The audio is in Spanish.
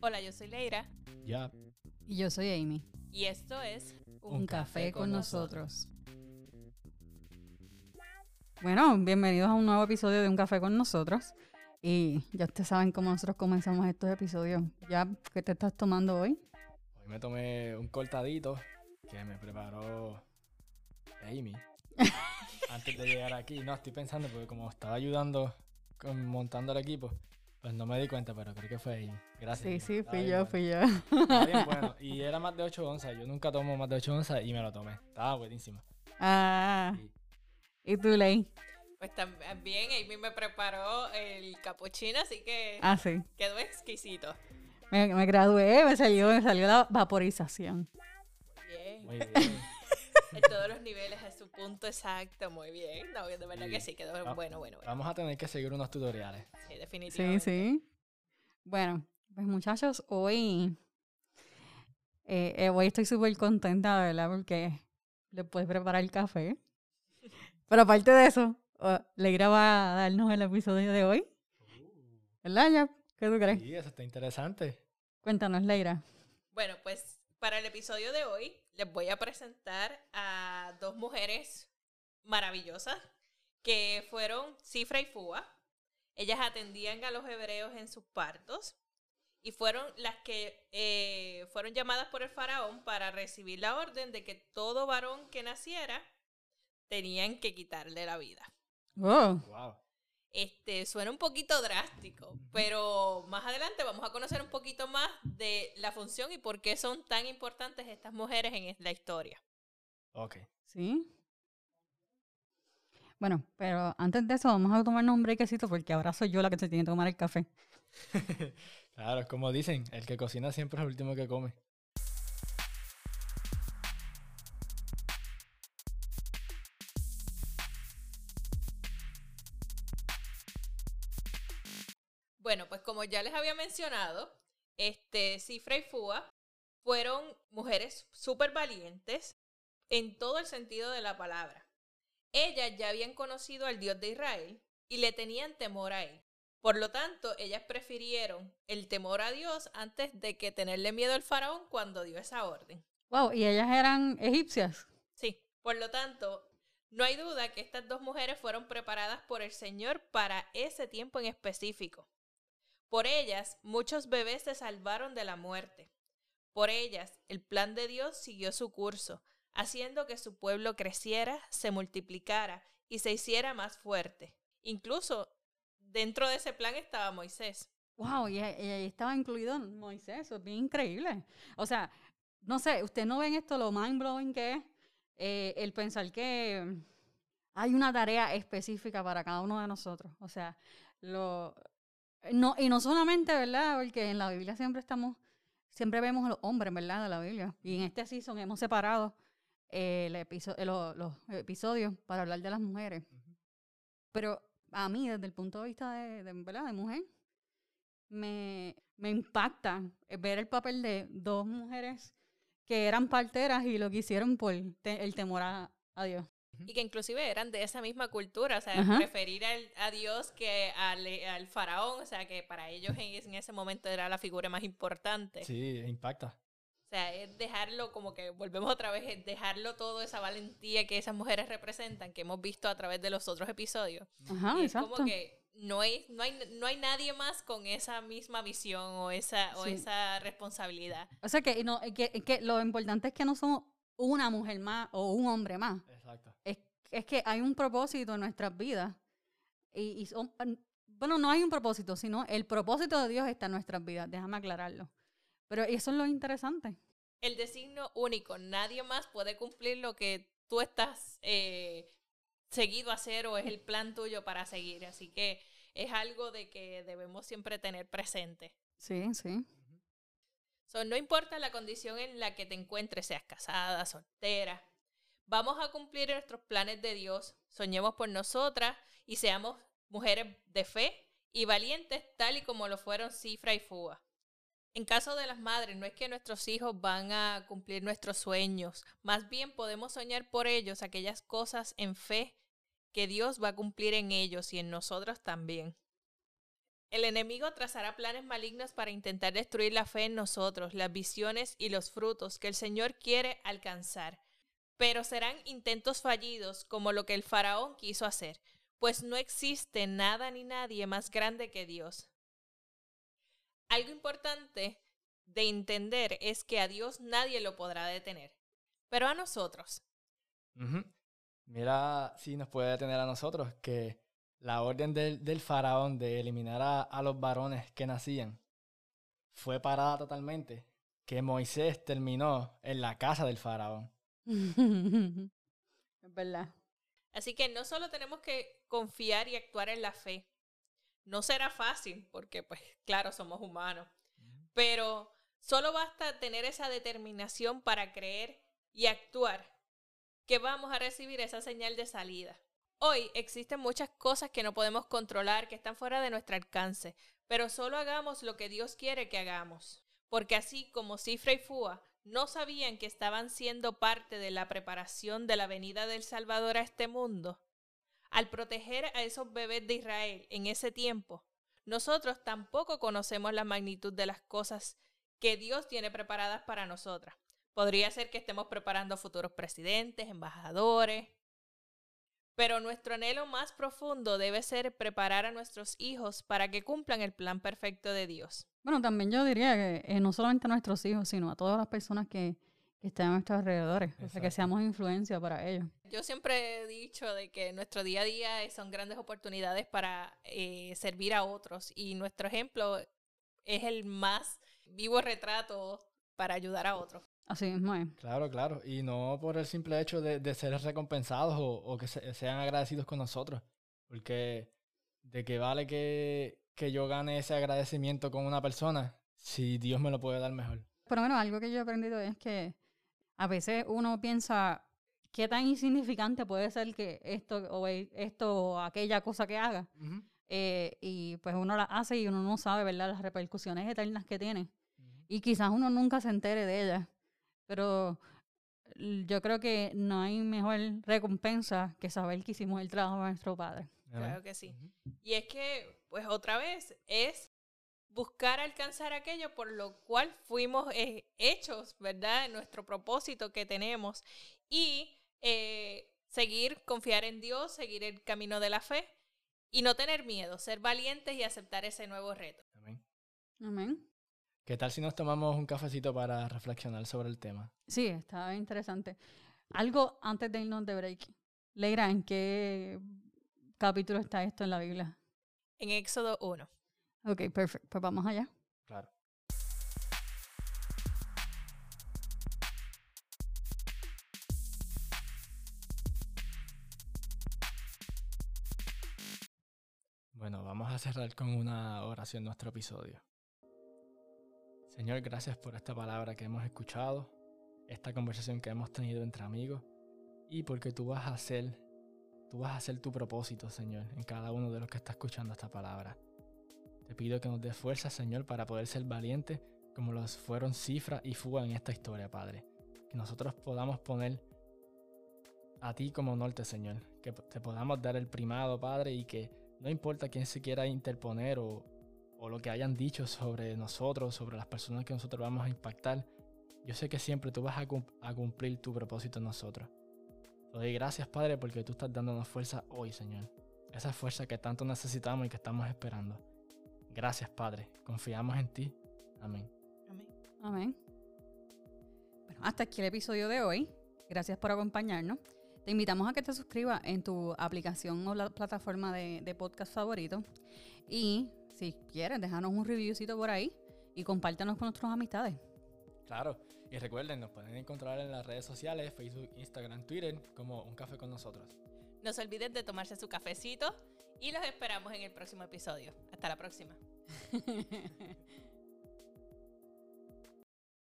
Hola, yo soy Leira Ya. Y yo soy Amy. y esto es Un, café, con nosotros. Bueno, bienvenidos a un nuevo episodio de Un café con nosotros. Y ya ustedes saben cómo nosotros comenzamos estos episodios. ¿Ya qué te estás tomando hoy? Hoy me tomé un cortadito que me preparó Amy antes de llegar aquí. No, estoy pensando porque como estaba ayudando con, montando el equipo, pues no me di cuenta, pero creo que fue Amy. Gracias. Sí, sí, fui yo, bueno. fui yo. Bien bueno. Y era más de 8 onzas. Yo nunca tomo más de 8 onzas y me lo tomé. Estaba buenísimo. Ah, Sí. ¿y tú, Ley? Pues también Amy me preparó el capuchino, así que Ah, sí. quedó exquisito. Me, me gradué, me salió, me salió la vaporización. Bien. Muy bien. En todos los niveles a su punto exacto, muy bien. No, de verdad que sí, quedó Ah. bueno, bueno, bueno. Vamos a tener que seguir unos tutoriales. Sí, Sí, definitivamente. sí. Bueno, pues muchachos, hoy, eh, eh, hoy estoy súper contenta, ¿verdad? Porque le puedes preparar el café. Pero aparte de eso, oh, Leira va a darnos el episodio de hoy. ¿Verdad, ya? ¿Qué tú crees? Sí, eso está interesante. Cuéntanos, Leira. Bueno, pues para el episodio de hoy les voy a presentar a dos mujeres maravillosas que fueron Cifra y Fua. Ellas atendían a los hebreos en sus partos y fueron las que eh, fueron llamadas por el faraón para recibir la orden de que todo varón que naciera tenían que quitarle la vida. Wow. Wow. Este suena un poquito drástico, pero más adelante vamos a conocer un poquito más de la función y por qué son tan importantes estas mujeres en la historia. Ok. ¿Sí? Bueno, pero antes de eso vamos a tomarnos un brequecito porque ahora soy yo la que se tiene que tomar el café. Claro, es como dicen, el que cocina siempre es el último que come. Bueno, pues como ya les había mencionado, este Cifra y Fua fueron mujeres súper valientes en todo el sentido de la palabra. Ellas ya habían conocido al Dios de Israel y le tenían temor a él. Por lo tanto, ellas prefirieron el temor a Dios antes de que tenerle miedo al faraón cuando dio esa orden. Wow, y ellas eran egipcias. Sí, por lo tanto, no hay duda que estas dos mujeres fueron preparadas por el Señor para ese tiempo en específico. Por ellas, muchos bebés se salvaron de la muerte. Por ellas, el plan de Dios siguió su curso, haciendo que su pueblo creciera, se multiplicara y se hiciera más fuerte. Incluso dentro de ese plan estaba Moisés. Wow, y, ahí- estaba incluido Moisés, eso es bien increíble. O sea, no sé, ustedes no ven esto lo mind blowing que es eh, el pensar que hay una tarea específica para cada uno de nosotros. O sea, lo no, y no solamente, ¿verdad? Porque en la Biblia siempre estamos, siempre vemos a los hombres, ¿verdad? De la Biblia. Y en este season hemos separado eh, el episo- eh, lo- los episodios para hablar de las mujeres. Pero a mí, desde el punto de vista de, ¿verdad? de mujer, me, me impacta eh, ver el papel de dos mujeres que eran parteras y lo que hicieron por el temor a, a Dios. Y que inclusive eran de esa misma cultura, o sea, Ajá. preferir al, a Dios que al, al faraón, o sea, que para ellos en, ese- en ese momento era la figura más importante. Sí, impacta. O sea, es dejarlo como que, volvemos otra vez, es dejarlo todo, esa valentía que esas mujeres representan, que hemos visto a través de los otros episodios. Ajá, Y es exacto. como que no hay, no, hay, no hay nadie más con esa misma visión o esa, o Sí. esa responsabilidad. O sea que, no, que, que lo importante es que no somos una mujer más o un hombre más. Exacto. Es, es que hay un propósito en nuestras vidas. Y, y son- bueno, no hay un propósito, sino el propósito de Dios está en nuestras vidas. Déjame aclararlo. Pero eso es lo interesante. el designo único. Nadie más puede cumplir lo que tú estás eh, seguido a hacer o es el plan tuyo para seguir. Así que es algo de que debemos siempre tener presente. Sí, sí. No importa la condición en la que te encuentres, seas casada, soltera, vamos a cumplir nuestros planes de Dios, soñemos por nosotras y seamos mujeres de fe y valientes tal y como lo fueron Cifra y Fua. En caso de las madres, no es que nuestros hijos van a cumplir nuestros sueños, más bien podemos soñar por ellos aquellas cosas en fe que Dios va a cumplir en ellos y en nosotros también. El enemigo trazará planes malignos para intentar destruir la fe en nosotros, las visiones y los frutos que el Señor quiere alcanzar. Pero serán intentos fallidos como lo que el faraón quiso hacer, pues no existe nada ni nadie más grande que Dios. Algo importante de entender es que a Dios nadie lo podrá detener, pero a nosotros. Mira si nos puede detener a nosotros que la orden del, del faraón de eliminar a, a los varones que nacían fue parada totalmente, que Moisés terminó en la casa del faraón. es verdad. Así que no solo tenemos que confiar y actuar en la fe. No será fácil, porque pues claro, somos humanos. Pero solo basta tener esa determinación para creer y actuar que vamos a recibir esa señal de salida. Hoy existen muchas cosas que no podemos controlar, que están fuera de nuestro alcance, pero solo hagamos lo que Dios quiere que hagamos. Porque así como Cifra y Fua no sabían que estaban siendo parte de la preparación de la venida del Salvador a este mundo, al proteger a esos bebés de Israel en ese tiempo, nosotros tampoco conocemos la magnitud de las cosas que Dios tiene preparadas para nosotras. Podría ser que estemos preparando futuros presidentes, embajadores, pero nuestro anhelo más profundo debe ser preparar a nuestros hijos para que cumplan el plan perfecto de Dios. Bueno, también yo diría que eh, no solamente a nuestros hijos, sino a todas las personas que, que estén a nuestros alrededores. O sea, que seamos influencia para ellos. Yo siempre he dicho de que nuestro día a día son grandes oportunidades para eh, servir a otros y nuestro ejemplo es el más vivo retrato para ayudar a otros. Así mismo es. Claro, claro. Y no por el simple hecho de, de ser recompensados o, o que se- sean agradecidos con nosotros. Porque de qué vale que, que yo gane ese agradecimiento con una persona si Dios me lo puede dar mejor. Pero bueno, algo que yo he aprendido es que a veces uno piensa qué tan insignificante puede ser que esto o e- esto o aquella cosa que haga. Eh, y pues uno la hace y uno no sabe, ¿verdad?, las repercusiones eternas que tiene. Y quizás uno nunca se entere de ellas. Pero yo creo que no hay mejor recompensa que saber que hicimos el trabajo de nuestro Padre. Claro que sí. Y es que, pues otra vez, es buscar alcanzar aquello por lo cual fuimos eh, hechos, ¿verdad? Nuestro propósito que tenemos. Y eh, seguir, confiar en Dios, seguir el camino de la fe y no tener miedo, ser valientes y aceptar ese nuevo reto. Amén. Amén. ¿Qué tal si nos tomamos un cafecito para reflexionar sobre el tema? Sí, está interesante. Algo antes de irnos de break. Leira, ¿en qué capítulo está esto en la Biblia? En Éxodo 1. Ok, perfecto. Pues vamos allá. Claro. Bueno, vamos a cerrar con una oración nuestro episodio. Señor, gracias por esta palabra que hemos escuchado, esta conversación que hemos tenido entre amigos y porque tú vas a hacer, tú vas a hacer tu propósito, Señor, en cada uno de los que está escuchando esta palabra. Te pido que nos des fuerza, Señor, para poder ser valientes como los fueron Cifra y Fuga en esta historia, Padre. Que nosotros podamos poner a ti como norte, Señor. Que te podamos dar el primado, Padre, y que no importa quién se quiera interponer o, o lo que hayan dicho sobre nosotros, sobre las personas que nosotros vamos a impactar, yo sé que siempre tú vas a, cum- a cumplir tu propósito en nosotros. Te doy gracias, Padre, porque tú estás dándonos fuerza hoy, Señor. Esa fuerza que tanto necesitamos y que estamos esperando. Gracias, Padre. Confiamos en ti. Amén. Amén. Amén. Bueno, hasta aquí el episodio de hoy. Gracias por acompañarnos. Te invitamos a que te suscribas en tu aplicación o la plataforma de, de podcast favorito. Y si quieres, déjanos un reviewcito por ahí y compártanos con nuestras amistades. Claro. Y recuerden, nos pueden encontrar en las redes sociales, Facebook, Instagram, Twitter, como Un Café con nosotros. No se olviden de tomarse su cafecito y los esperamos en el próximo episodio. Hasta la próxima.